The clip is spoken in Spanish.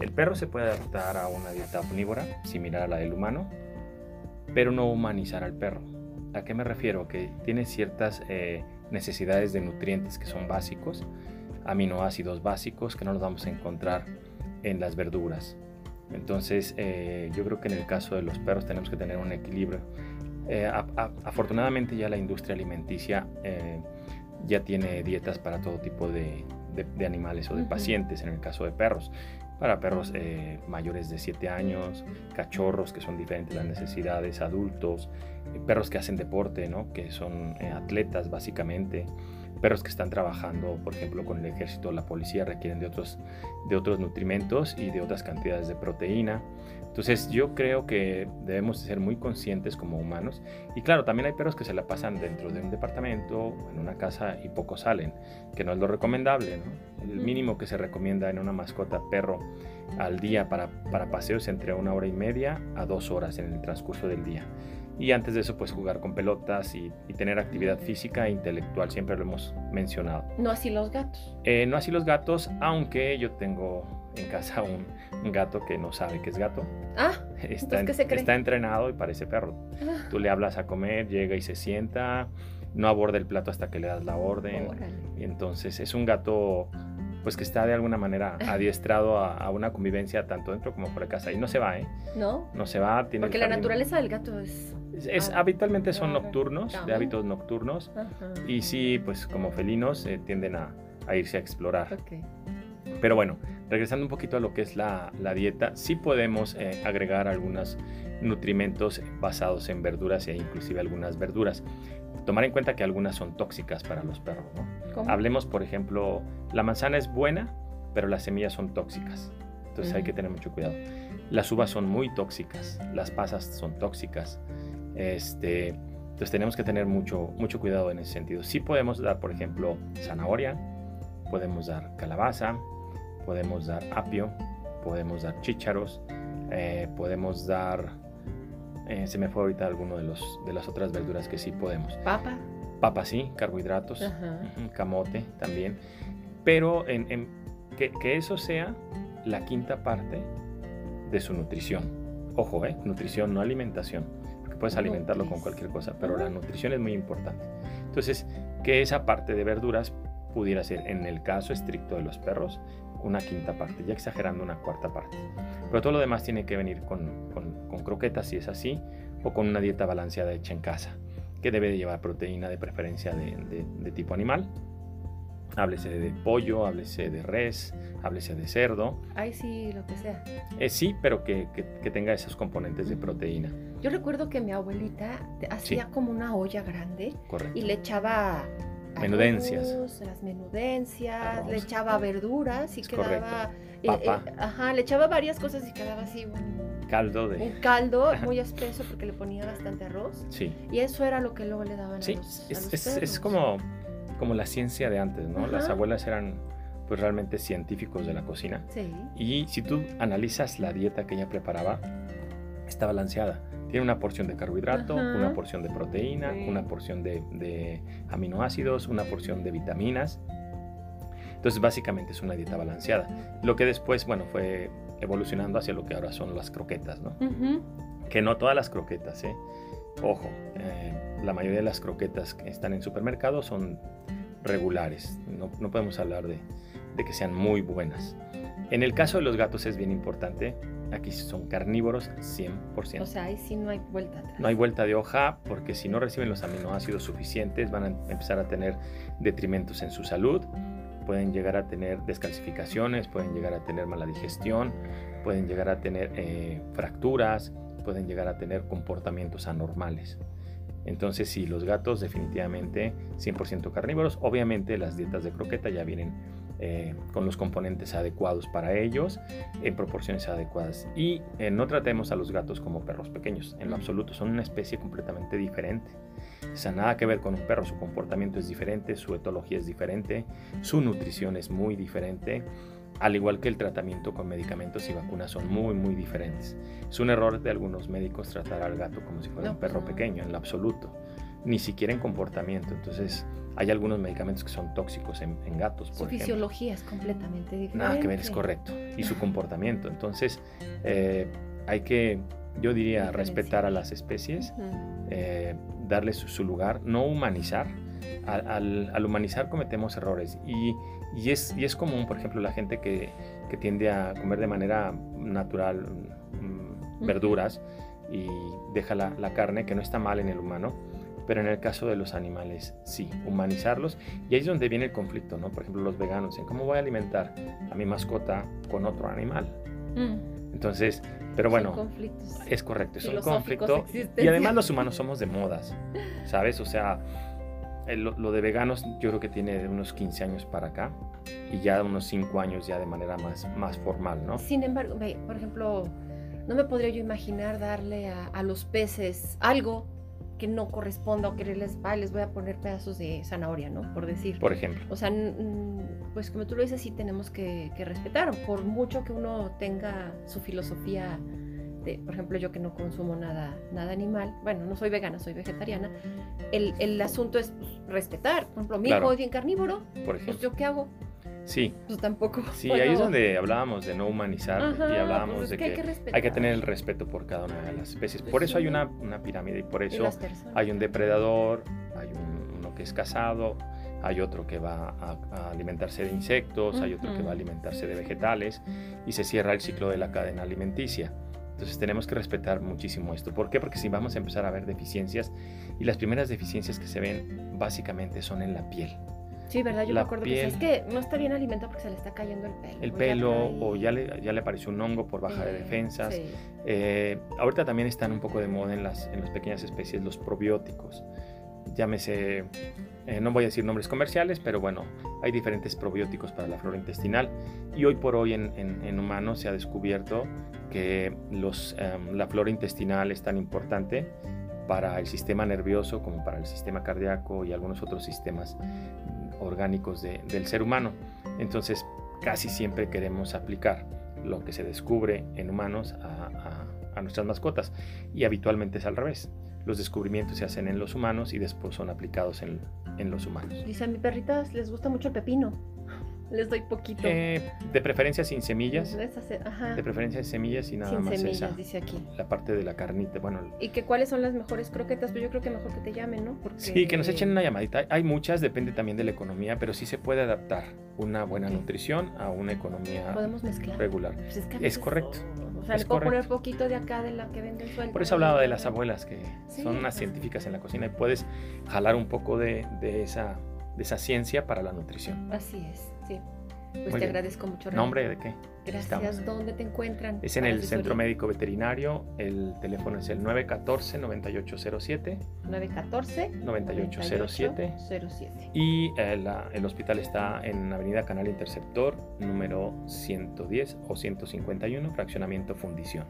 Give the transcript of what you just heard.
El perro se puede adaptar a una dieta omnívora, similar a la del humano, pero no humanizar al perro. ¿A qué me refiero? Que tiene ciertas eh, necesidades de nutrientes que son básicos, aminoácidos básicos que no los vamos a encontrar en las verduras. Entonces, eh, yo creo que en el caso de los perros tenemos que tener un equilibrio. Eh, afortunadamente ya la industria alimenticia ya tiene dietas para todo tipo de, animales o de pacientes, en el caso de perros para perros eh, mayores de 7 años, cachorros que son diferentes las necesidades, adultos, eh, perros que hacen deporte, ¿no? que son eh, atletas básicamente, perros que están trabajando, por ejemplo, con el ejército o la policía, requieren de otros, de otros nutrimentos y de otras cantidades de proteína. Entonces yo creo que debemos ser muy conscientes como humanos. Y claro, también hay perros que se la pasan dentro de un departamento, en una casa y poco salen, que no es lo recomendable. ¿no? El mínimo que se recomienda en una mascota perro al día para, para paseos entre una hora y media a dos horas en el transcurso del día. Y antes de eso, pues jugar con pelotas y, tener actividad física e intelectual, siempre lo hemos mencionado. No así los gatos. Eh, no así los gatos, aunque yo tengo en casa un, gato que no sabe que es gato. Ah, está, está entrenado y parece perro. Ah. Tú le hablas a comer, llega y se sienta, no aborda el plato hasta que le das la orden. Y entonces es un gato pues que está de alguna manera adiestrado a, una convivencia tanto dentro como fuera de casa y no se va, ¿eh? No. No se va. Tiene Porque la naturaleza del gato es... es, habitualmente son nocturnos, de hábitos nocturnos y sí, pues como felinos eh, tienden a, irse a explorar. Pero bueno, regresando un poquito a lo que es la, dieta, sí podemos eh, agregar algunos nutrimentos basados en verduras e inclusive algunas verduras. Tomar en cuenta que algunas son tóxicas para los perros. Hablemos, por ejemplo, la manzana es buena, pero las semillas son tóxicas. Entonces hay que tener mucho cuidado. Las uvas son muy tóxicas, las pasas son tóxicas. Este, entonces tenemos que tener mucho, mucho cuidado en ese sentido. Sí podemos dar, por ejemplo, zanahoria, podemos dar calabaza, podemos dar apio, podemos dar chícharos, eh, podemos dar, eh, se me fue ahorita alguno de, los, de las otras verduras que sí podemos. Papa. Papa sí, carbohidratos, camote también, pero en, que, eso sea la quinta parte de su nutrición. Ojo, ¿eh? nutrición, no alimentación, puedes alimentarlo con cualquier cosa, pero la nutrición es muy importante. Entonces, que esa parte de verduras pudiera ser, en el caso estricto de los perros, una quinta parte, ya exagerando una cuarta parte. Pero todo lo demás tiene que venir con, con, croquetas si es así, o con una dieta balanceada hecha en casa, que debe de llevar proteína de preferencia de, de, tipo animal. Háblese de pollo, háblese de res, háblese de cerdo. Ay, sí, lo que sea. Eh, sí, pero que, que, tenga esos componentes de proteína. Yo recuerdo que mi abuelita hacía como una olla grande y le echaba menudencias. las menudencias, le echaba verduras y quedaba. Eh, eh, ajá, le echaba varias cosas y quedaba así un caldo de. Un caldo muy espeso porque le ponía bastante arroz. Sí. Y eso era lo que luego le daban sí, a los, es, es, como, como la ciencia de antes, ¿no? Las abuelas eran pues realmente científicos de la cocina. Sí. Y si tú analizas la dieta que ella preparaba, está balanceada tiene una porción de carbohidrato, una porción de proteína, una porción de, aminoácidos, una porción de vitaminas. Entonces básicamente es una dieta balanceada. Lo que después, bueno, fue evolucionando hacia lo que ahora son las croquetas, ¿no? Que no todas las croquetas, ¿eh? Ojo, eh, la mayoría de las croquetas que están en supermercados son regulares. No, podemos hablar de, de que sean muy buenas. En el caso de los gatos es bien importante Aquí son carnívoros 100%. O sea, ahí sí no hay vuelta atrás. No hay vuelta de hoja porque si no reciben los aminoácidos suficientes van a empezar a tener detrimentos en su salud. Pueden llegar a tener descalcificaciones, pueden llegar a tener mala digestión, pueden llegar a tener eh, fracturas, pueden llegar a tener comportamientos anormales. Entonces, si los gatos definitivamente 100% carnívoros, obviamente las dietas de croqueta ya vienen eh, con los componentes adecuados para ellos, en proporciones adecuadas. Y eh, no tratemos a los gatos como perros pequeños, en lo absoluto, son una especie completamente diferente. O sea, nada que ver con un perro, su comportamiento es diferente, su etología es diferente, su nutrición es muy diferente, al igual que el tratamiento con medicamentos y vacunas son muy, muy diferentes. Es un error de algunos médicos tratar al gato como si fuera un perro pequeño, en lo absoluto. ni siquiera en comportamiento. Entonces, hay algunos medicamentos que son tóxicos en, gatos. Por su fisiología es completamente diferente. Nada que ver, es correcto. Y su comportamiento. Entonces, eh, hay que, yo diría, respetar a las especies, eh, darles su, lugar, no humanizar. Al, humanizar cometemos errores y, y, es, y es común, por ejemplo, la gente que, que tiende a comer de manera natural mm, verduras y deja la, la, carne, que no está mal en el humano, pero en el caso de los animales sí, humanizarlos. Y ahí es donde viene el conflicto, ¿no? Por ejemplo, los veganos, ¿en cómo voy a alimentar a mi mascota con otro animal? Mm. Entonces, pero bueno, es correcto, es un conflicto. Y además los humanos somos de modas, ¿sabes? O sea, lo, de veganos yo creo que tiene de unos 15 años para acá y ya unos 5 años ya de manera más, más formal, ¿no? Sin embargo, por ejemplo, no me podría yo imaginar darle a, a los peces algo que no corresponda o que les, les voy a poner pedazos de zanahoria, ¿no? Por decir. Por ejemplo. O sea, pues como tú lo dices, sí tenemos que, respetar, por mucho que uno tenga su filosofía de, por ejemplo, yo que no consumo nada, nada animal, bueno, no soy vegana, soy vegetariana, el, el asunto es pues, respetar. Por ejemplo, mi hijo es bien carnívoro, por ejemplo. pues yo qué hago? Sí. Pues tampoco. Sí, ahí es donde hablábamos de no humanizar y pues hablábamos de que, hay, que tener el respeto por cada una de las especies. Pues por eso hay una, una, pirámide y por eso hay un depredador, hay uno que es cazado, hay otro que va a, alimentarse de insectos, hay otro que va a alimentarse de vegetales y se cierra el ciclo de la cadena alimenticia. Entonces tenemos que respetar muchísimo esto. ¿Por qué? Porque si vamos a empezar a ver deficiencias y las primeras deficiencias que se ven básicamente son en la piel. Sí, ¿verdad? Yo me acuerdo que es que no está bien alimentado porque se le está cayendo el pelo. El pelo o ya le, ya le apareció un hongo por baja de defensas. Eh, ahorita también están un poco de moda en las, en las pequeñas especies los probióticos. Llámese, eh, no voy a decir nombres comerciales, pero bueno, hay diferentes probióticos para la flora intestinal y hoy por hoy en, humanos se ha descubierto que em, la flora intestinal es tan importante para el sistema nervioso como para el sistema cardíaco y algunos otros sistemas orgánicos del ser humano. Entonces, casi siempre queremos aplicar lo que se descubre en humanos a, nuestras mascotas y habitualmente es al revés. Los descubrimientos se hacen en los humanos y después son aplicados en, en los humanos. Dice, a mi perrita les gusta mucho el pepino les doy poquito. Eh, de preferencia sin semillas. De preferencia sin semillas y nada sin más semillas, dice aquí. La parte de la carnita, bueno. ¿Y que cuáles son las mejores croquetas? Pues yo creo que mejor que te llamen, ¿no? Sí, que nos echen una llamadita. Hay muchas, depende también de la economía, pero sí se puede adaptar una buena nutrición a una economía Podemos mezclar. regular. Pues es, correcto. O sea, le puedo poner poquito de acá de la que venden suelta. Por eso hablaba de las abuelas, que son unas científicas en la cocina y puedes jalar un poco de, de, esa, de esa ciencia para la nutrición. Así es, sí. Pues te agradezco mucho. ¿Nombre de qué? Gracias. ¿Dónde te encuentran? Es en el Centro Médico Veterinario. El teléfono es el 914-9807. 914-9807. Y el, eh, el hospital está en Avenida Canal Interceptor, número 110 o 151, fraccionamiento Fundición.